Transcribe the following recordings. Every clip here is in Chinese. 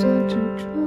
所执着。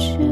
是